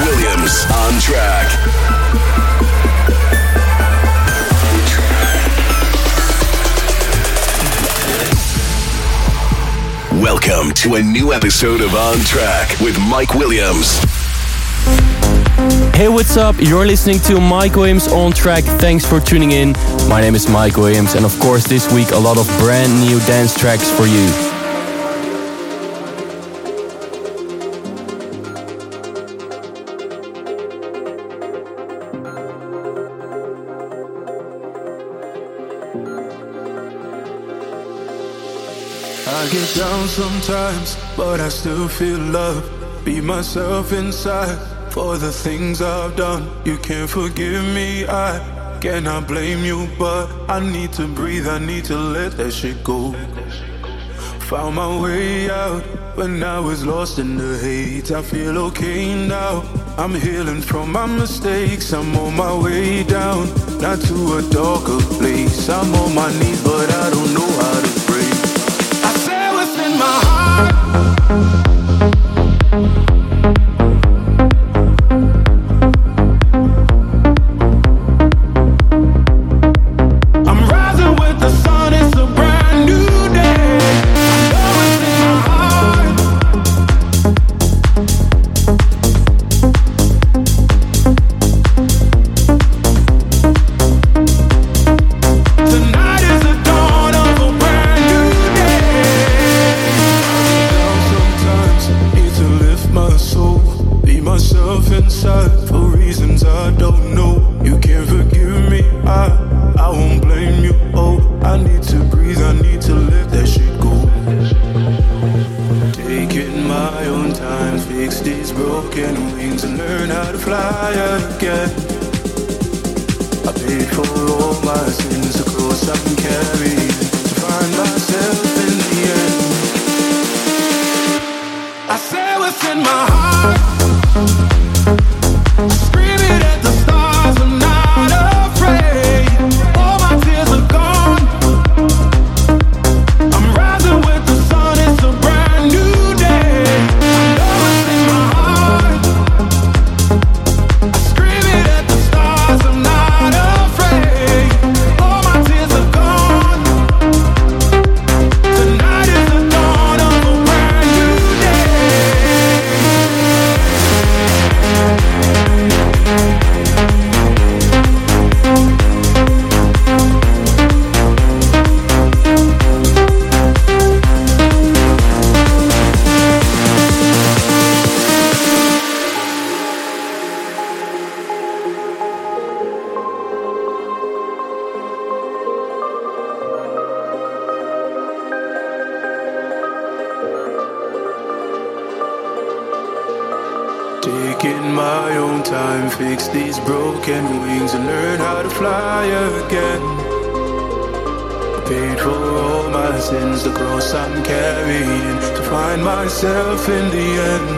Williams. On track. Welcome to a new episode of On Track with Mike Williams. Hey, what's up? You're listening to Mike Williams on track. Thanks for tuning in. My name is Mike Williams, and of course, this week, a lot of brand new dance tracks for you. Sometimes, but I still feel love. Be myself inside for the things I've done. You can't forgive me, I cannot blame you, but I need to breathe, I need to let that shit go. Found my way out when I was lost in the hate. I feel okay now. I'm healing from my mistakes. I'm on my way down, not to a darker place. I'm on my knees, but I don't know Taking my own time, fix these broken wings and learn how to fly again. I paid for all my sins, the cross I'm carrying to find myself in the end.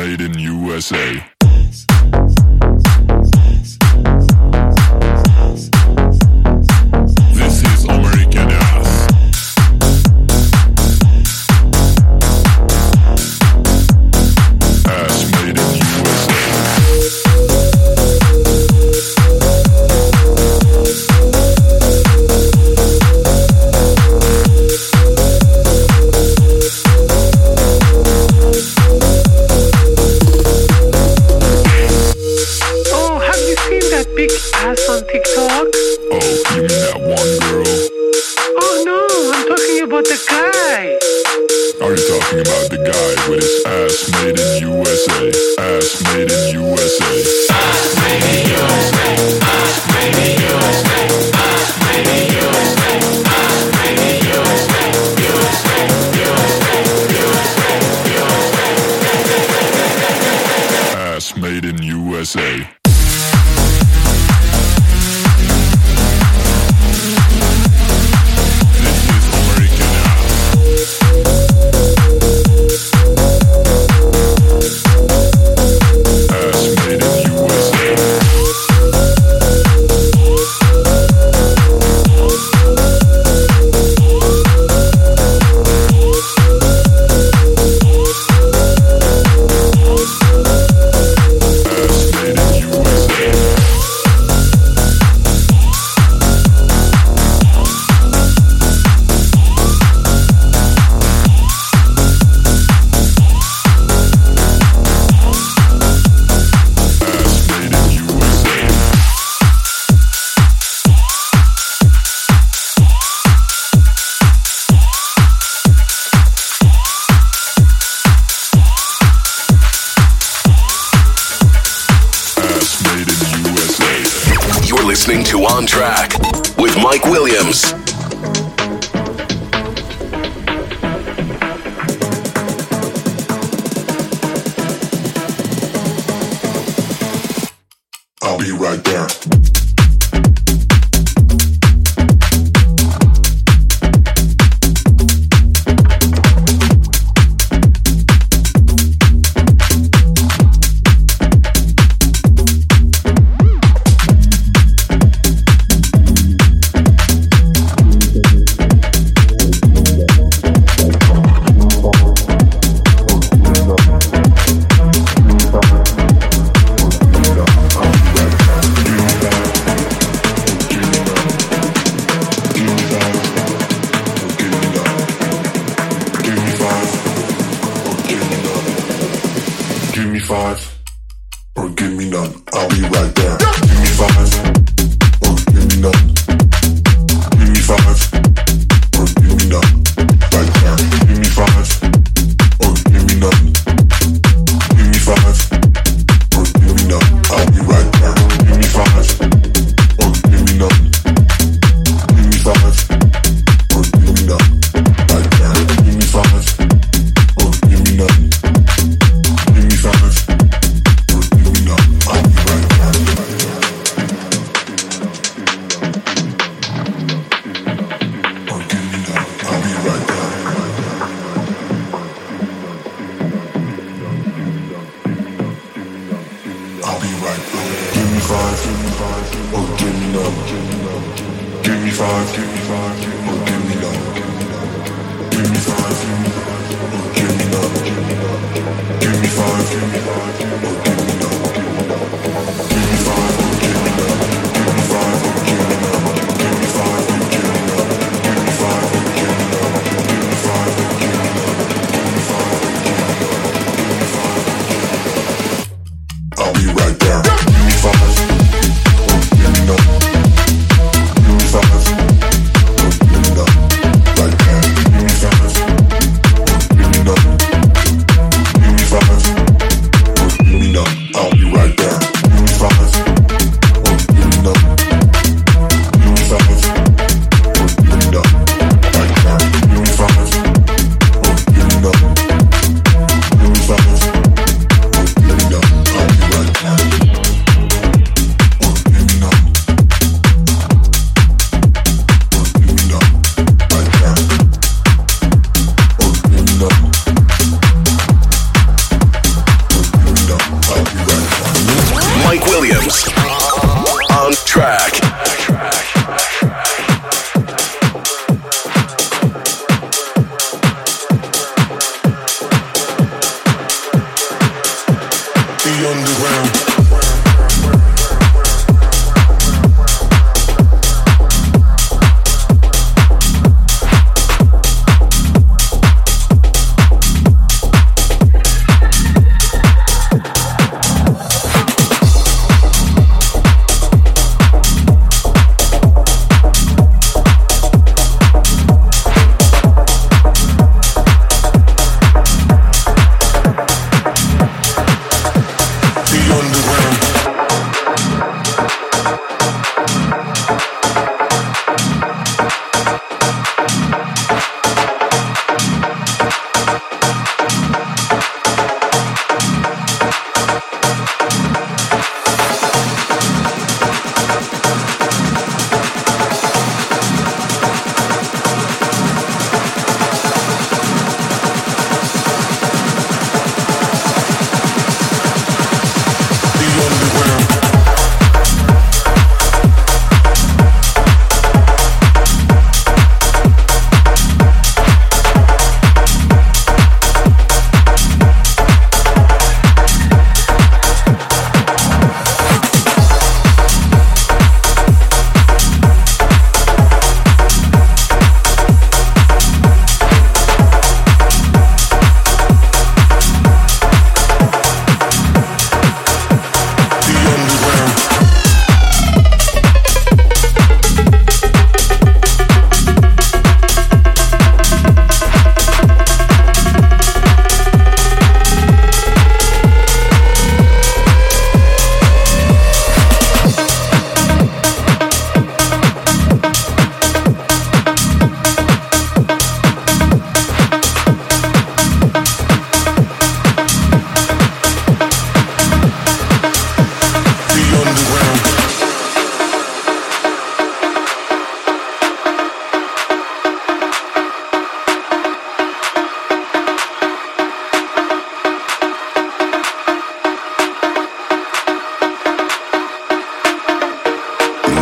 Made in USA. Williams. Gimme five, gimme five, give me five, Give me five, Gimme or give me none. Give me five, or give me five, Give me five, gimme five, give me five.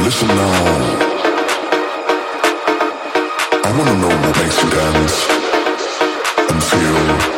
listen now. I wanna know what makes you dance and feel.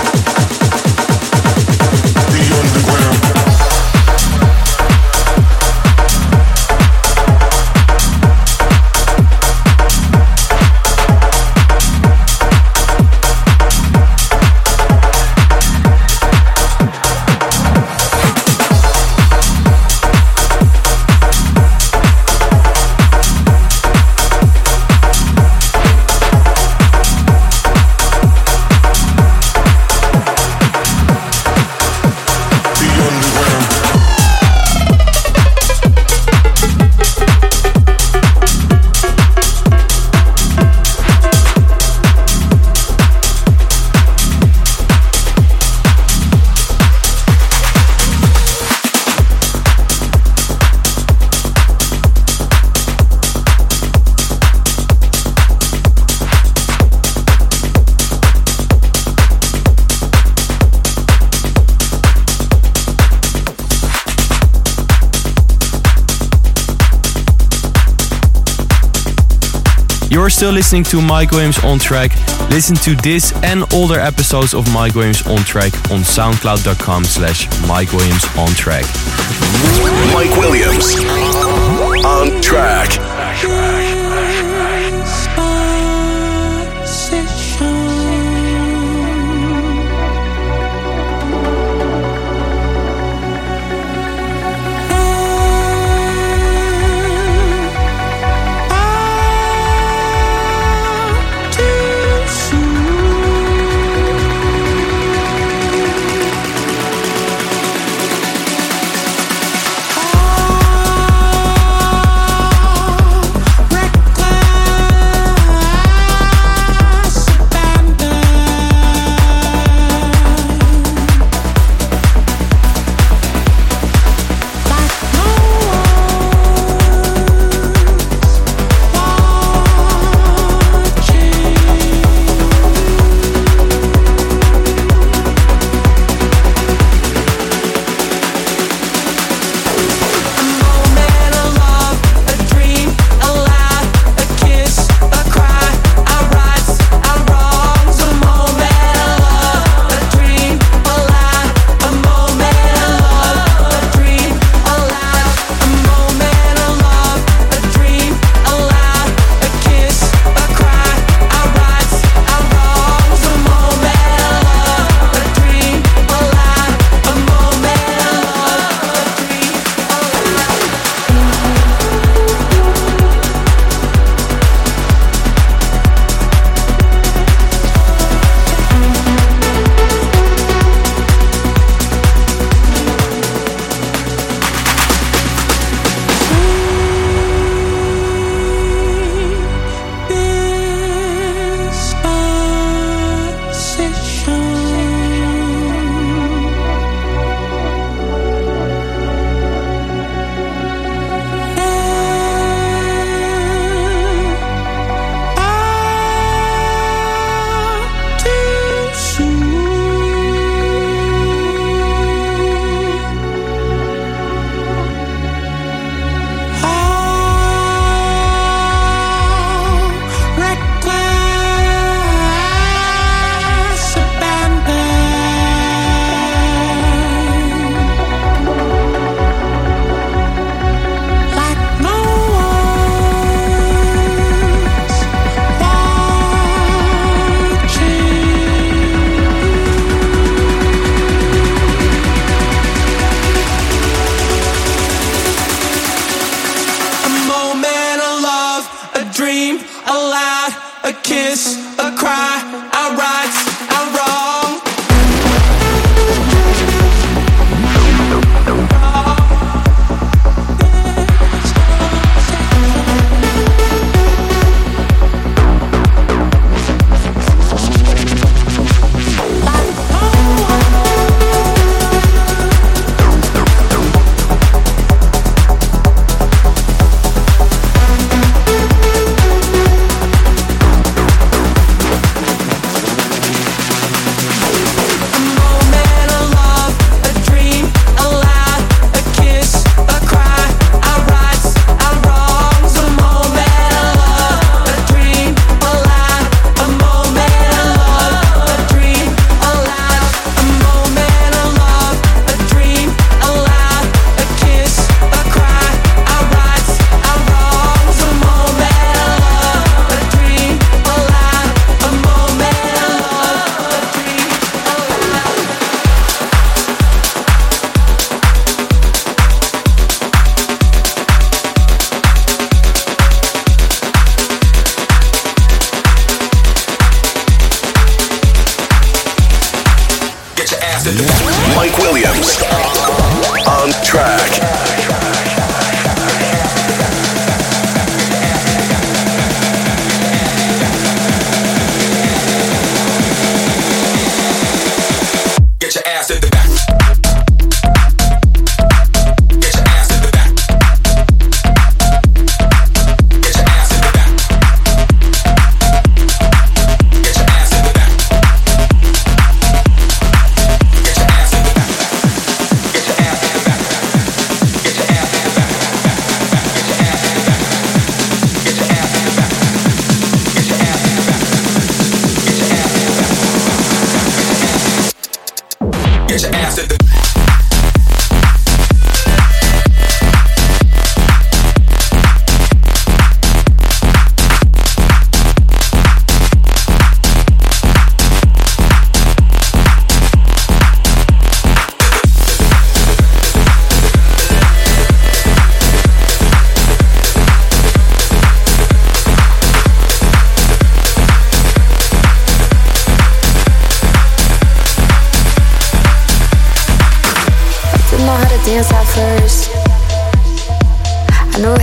You're still listening to Mike Williams on track. Listen to this and older episodes of Mike Williams on track on soundcloud.com slash Mike Williams on track. Mike Williams on track.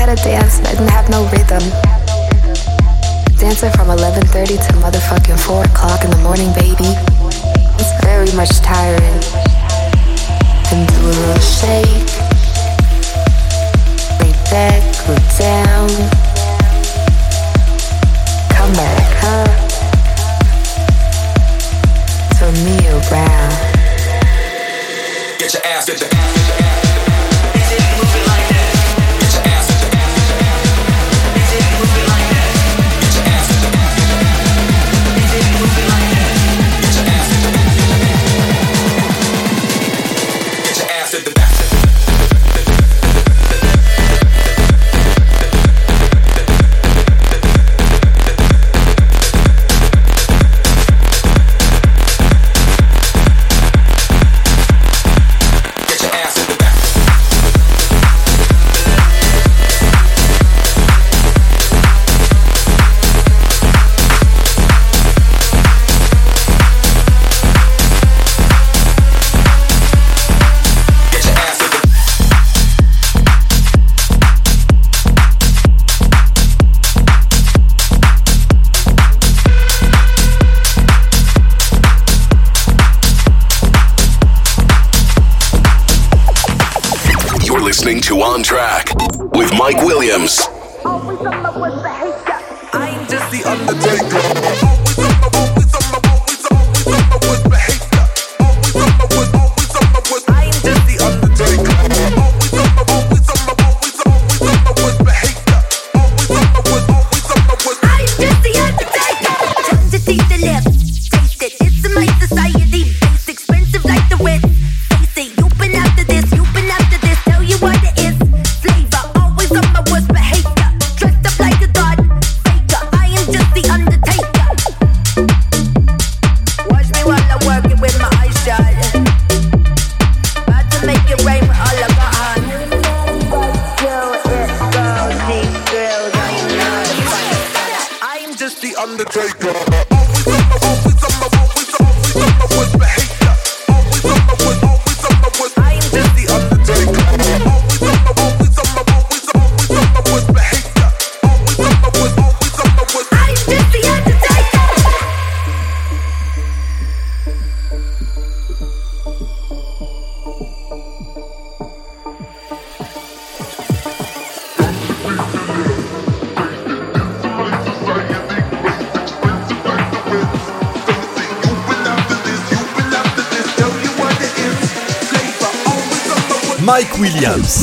gotta dance and have no rhythm. Dancing from 11:30 to motherfucking 4 o'clock in the morning, baby. It's very much tiring. And do a little shake, lay back, go down.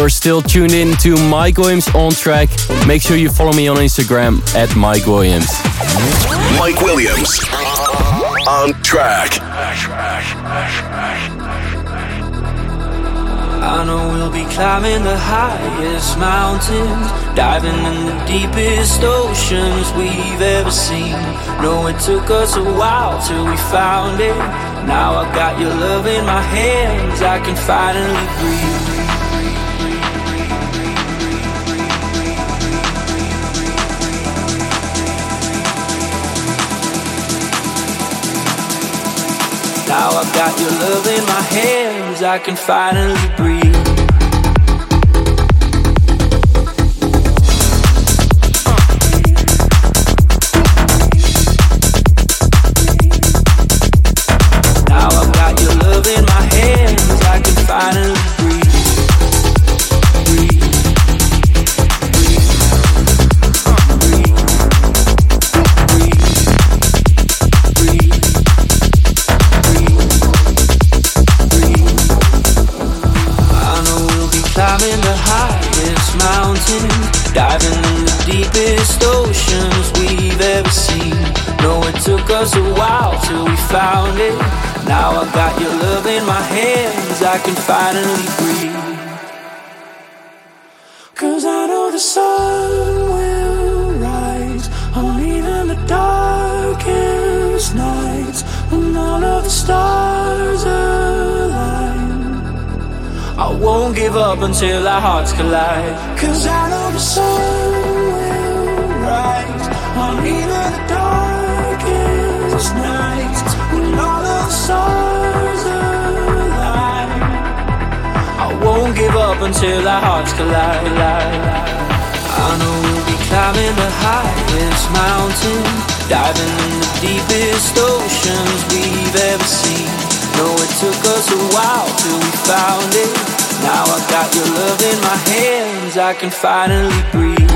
You're still tuned in to Mike Williams on track. Make sure you follow me on Instagram at Mike Williams. Mike Williams on track. I know we'll be climbing the highest mountains, diving in the deepest oceans we've ever seen. No, it took us a while till we found it. Now I got your love in my hands, I can finally breathe. Now I've got your love in my hands, I can finally breathe. Now I got your love in my hands, I can finally breathe. Cause I know the sun will rise on even the darkest nights when all of the stars align. I won't give up until our hearts collide. Cause I know the sun will rise on even up until our hearts collide. I know we'll be climbing the highest mountain, diving in the deepest oceans we've ever seen. No, it took us a while till we found it. Now I got your love in my hands, I can finally breathe.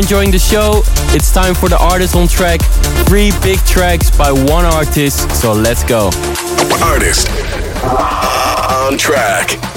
Enjoying the show. It's time for the artist on track. Three big tracks by one artist, so let's go. Artist on track.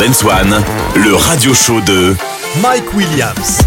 Dance One, le radio show de Mike Williams.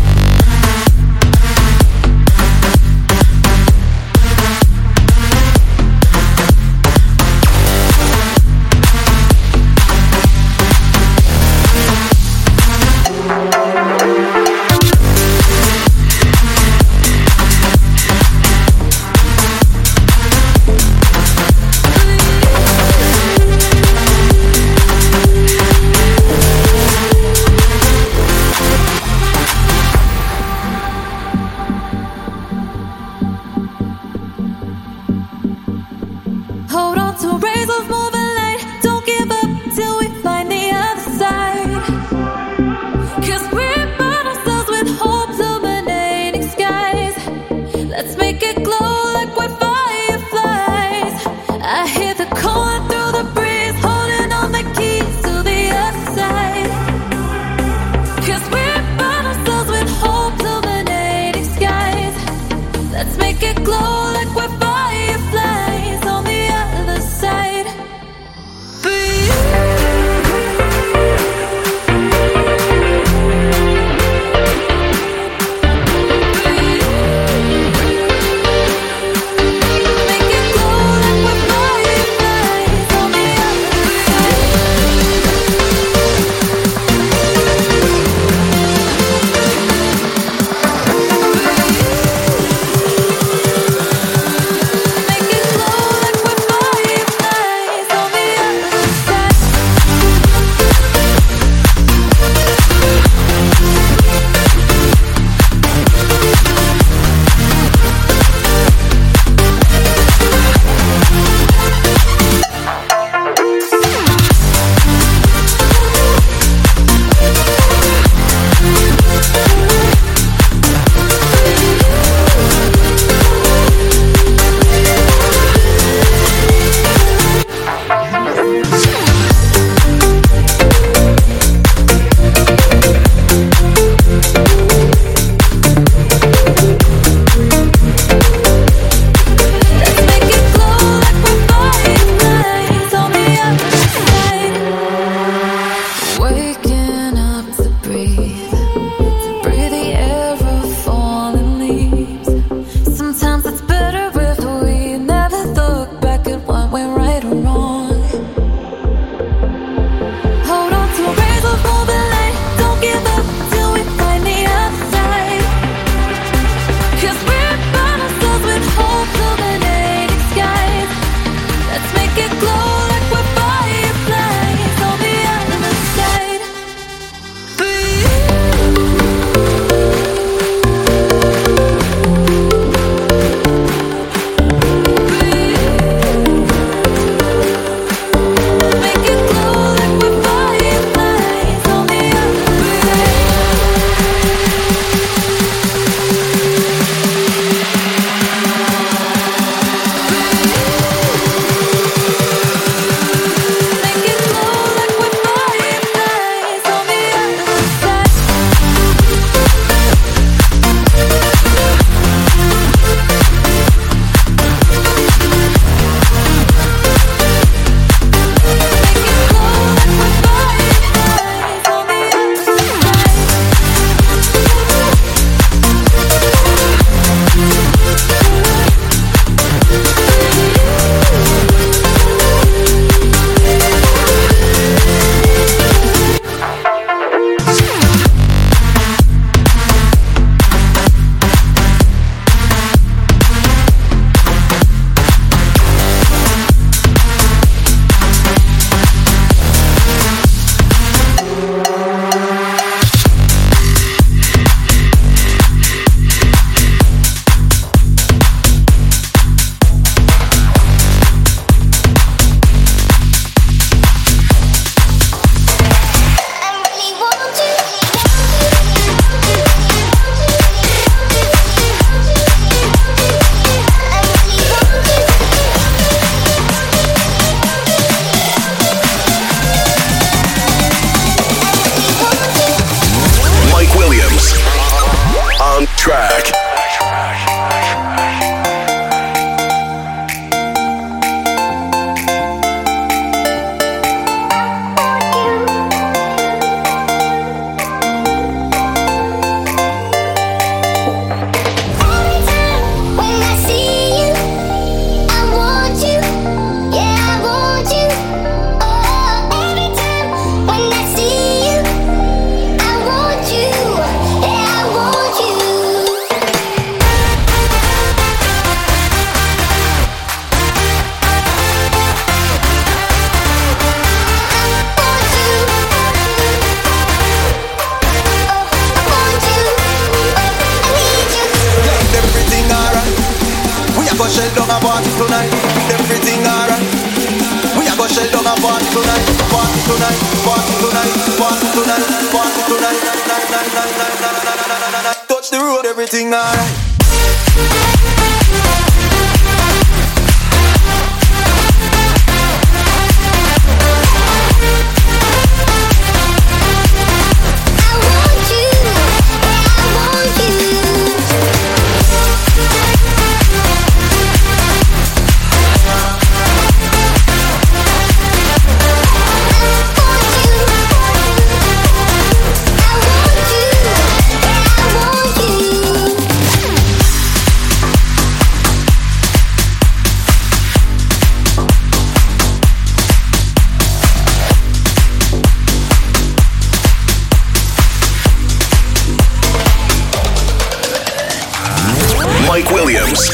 James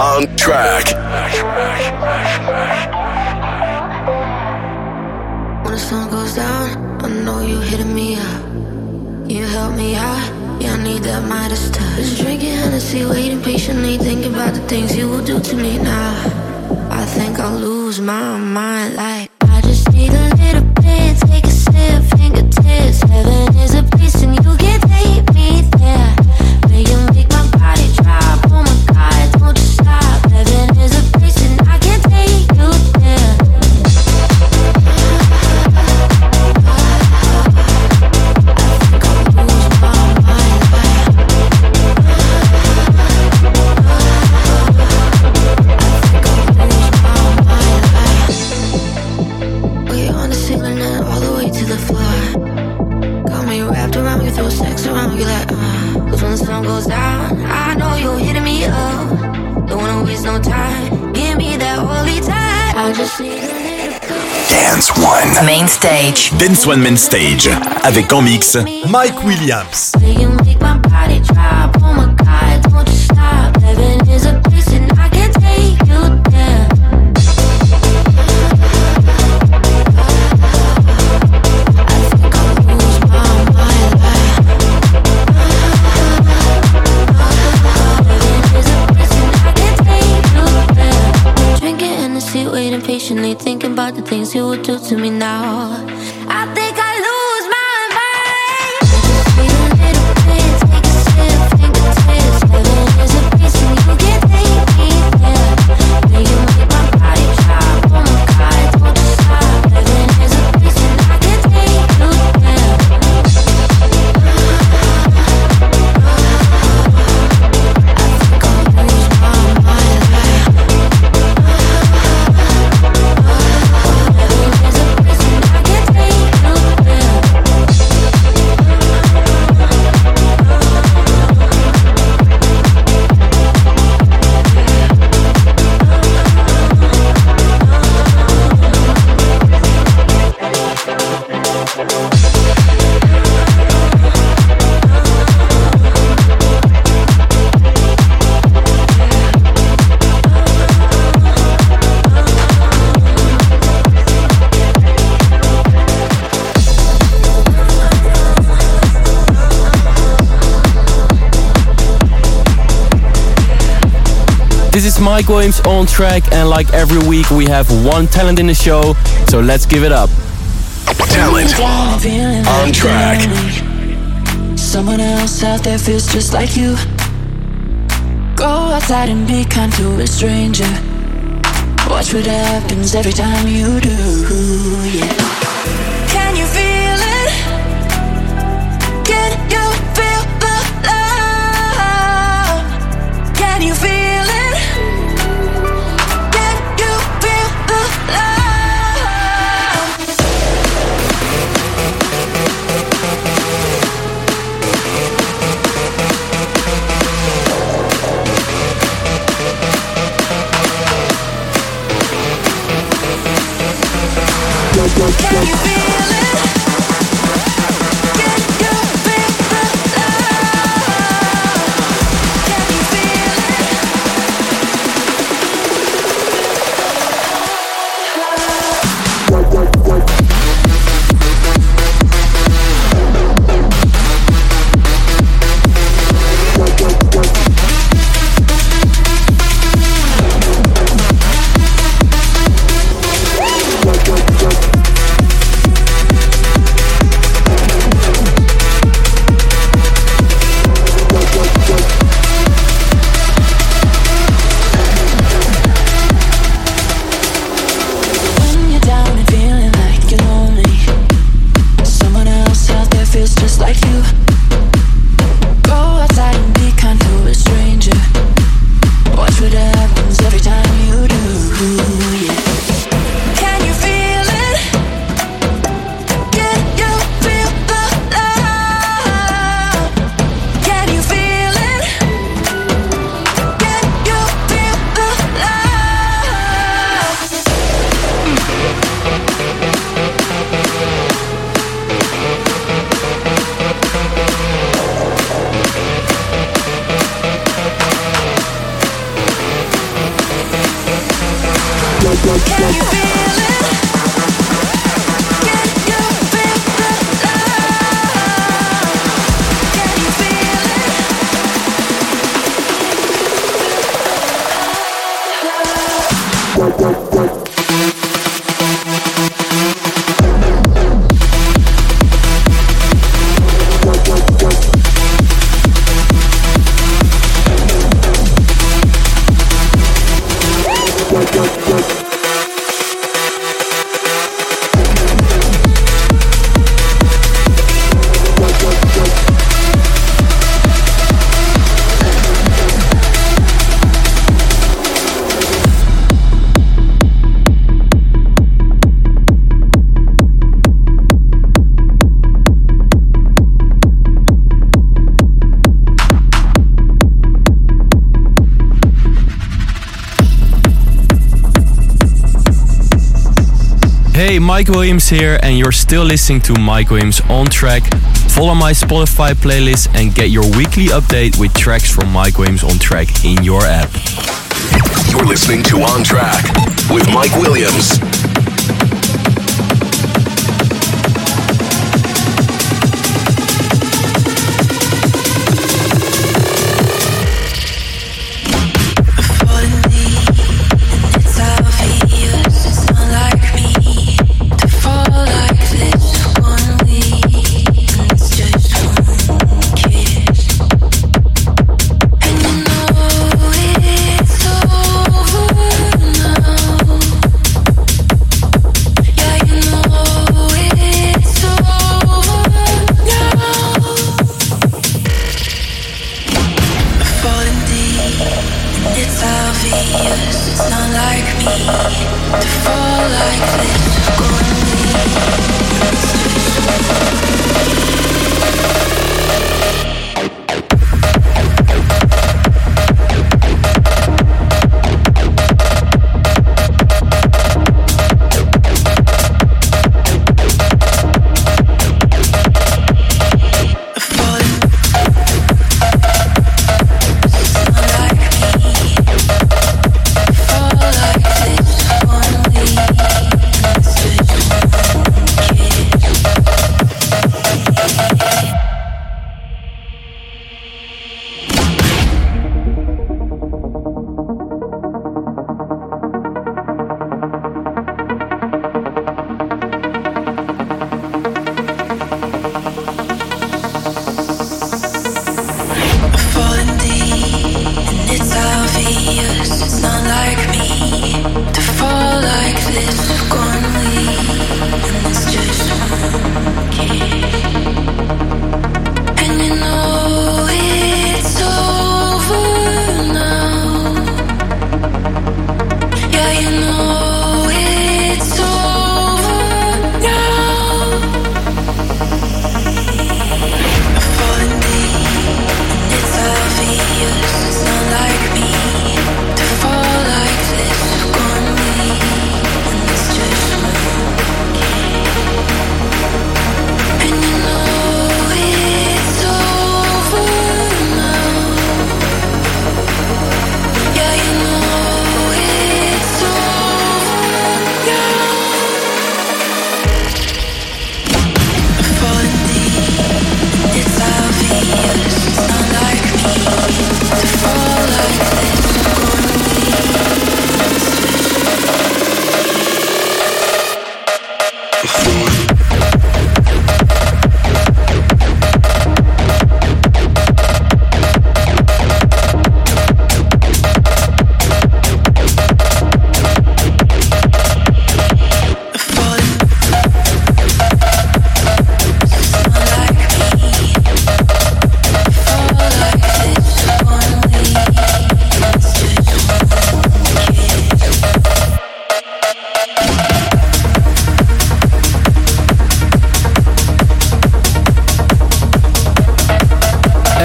on track. When the sun goes down, I know you hitting me up. You help me out, yeah, I need that Midas touch. Just drinking Hennessy, waiting patiently, thinking about the things you will do to me now. I think I'll lose my mind like. Dance One Man Stage avec en mix Mike Williams. Mike Williams on track, and like every week, we have one talent in the show, so let's give it up. Talent on track. Someone else out there feels just like you. Go outside and be kind to a stranger. Watch what happens every time you do, yeah. Can you feel Mike Williams here, and you're still listening to Mike Williams on track. Follow my Spotify playlist and get your weekly update with tracks from Mike Williams on track in your app. You're listening to On Track with Mike Williams.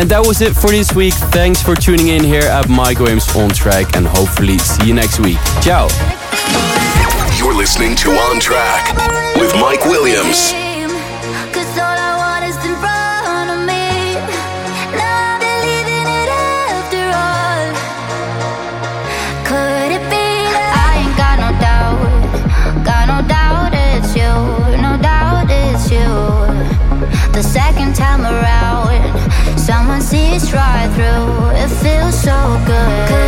That was it for this week. Thanks for tuning in here at Mike Williams on track and hopefully see you next week. Ciao. You're listening to On Track with Mike Williams. It feels so good.